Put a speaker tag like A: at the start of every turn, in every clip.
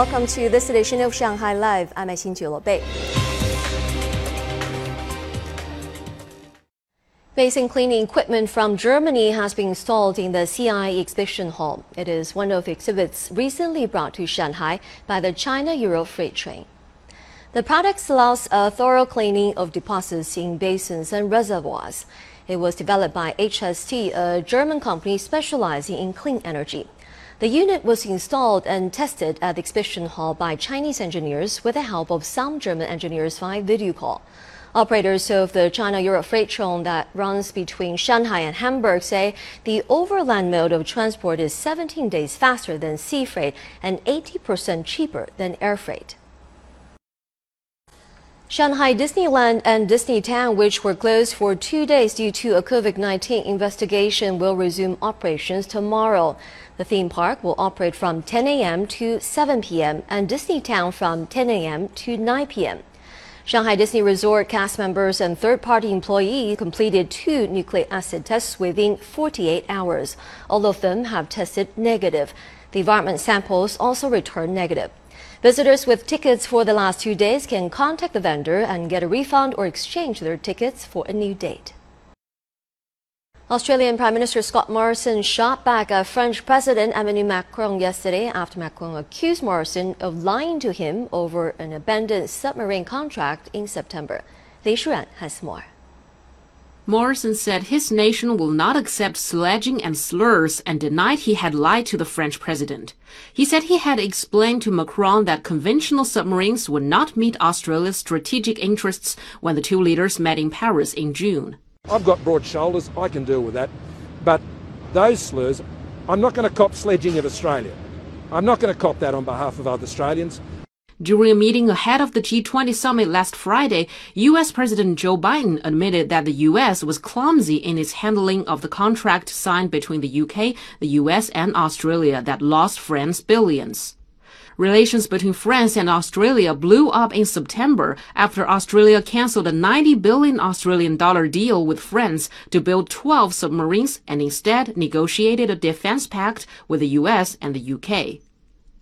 A: welcome to this edition of Shanghai Live. I'm Xin Bei. Basin cleaning equipment from Germany has been installed in the CIIE Exhibition Hall. It is one of the exhibits recently brought to Shanghai by the China Euro Freight Train. The product allows a thorough cleaning of deposits in basins and reservoirs. It was developed by HST, a German company specializing in clean energy. The unit was installed and tested at the exhibition hall by Chinese engineers with the help of some German engineers via video call. Operators of the China Europe freight train that runs between Shanghai and Hamburg say the overland mode of transport is 17 days faster than sea freight and 80% cheaper than air freight. Shanghai Disneyland and Disneytown, which were closed for two days due to a COVID 19 investigation, will resume operations tomorrow. The theme park will operate from 10 a.m. to 7 p.m. and Disneytown from 10 a.m. to 9 p.m. Shanghai Disney Resort cast members and third party employees completed two nucleic acid tests within 48 hours. All of them have tested negative. The environment samples also returned negative. Visitors with tickets for the last two days can contact the vendor and get a refund or exchange their tickets for a new date. Australian Prime Minister Scott Morrison shot back at French President Emmanuel Macron yesterday after Macron accused Morrison of lying to him over an abandoned submarine contract in September. Li Shuran has more.
B: Morrison said his nation will not accept sledging and slurs and denied he had lied to the French president. He said he had explained to Macron that conventional submarines would not meet Australia's strategic interests when the two leaders met in Paris in June.
C: I've got broad shoulders, I can deal with that. But those slurs, I'm not going to cop sledging of Australia. I'm not going to cop that on behalf of other Australians.
B: During a meeting ahead of the G20 summit last Friday, U.S. President Joe Biden admitted that the U.S. was clumsy in its handling of the contract signed between the U.K., the U.S., and Australia that lost France billions. Relations between France and Australia blew up in September after Australia cancelled a 90 billion Australian dollar deal with France to build 12 submarines and instead negotiated a defense pact with the US and the UK.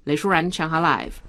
B: 雷舒然，上海 Live。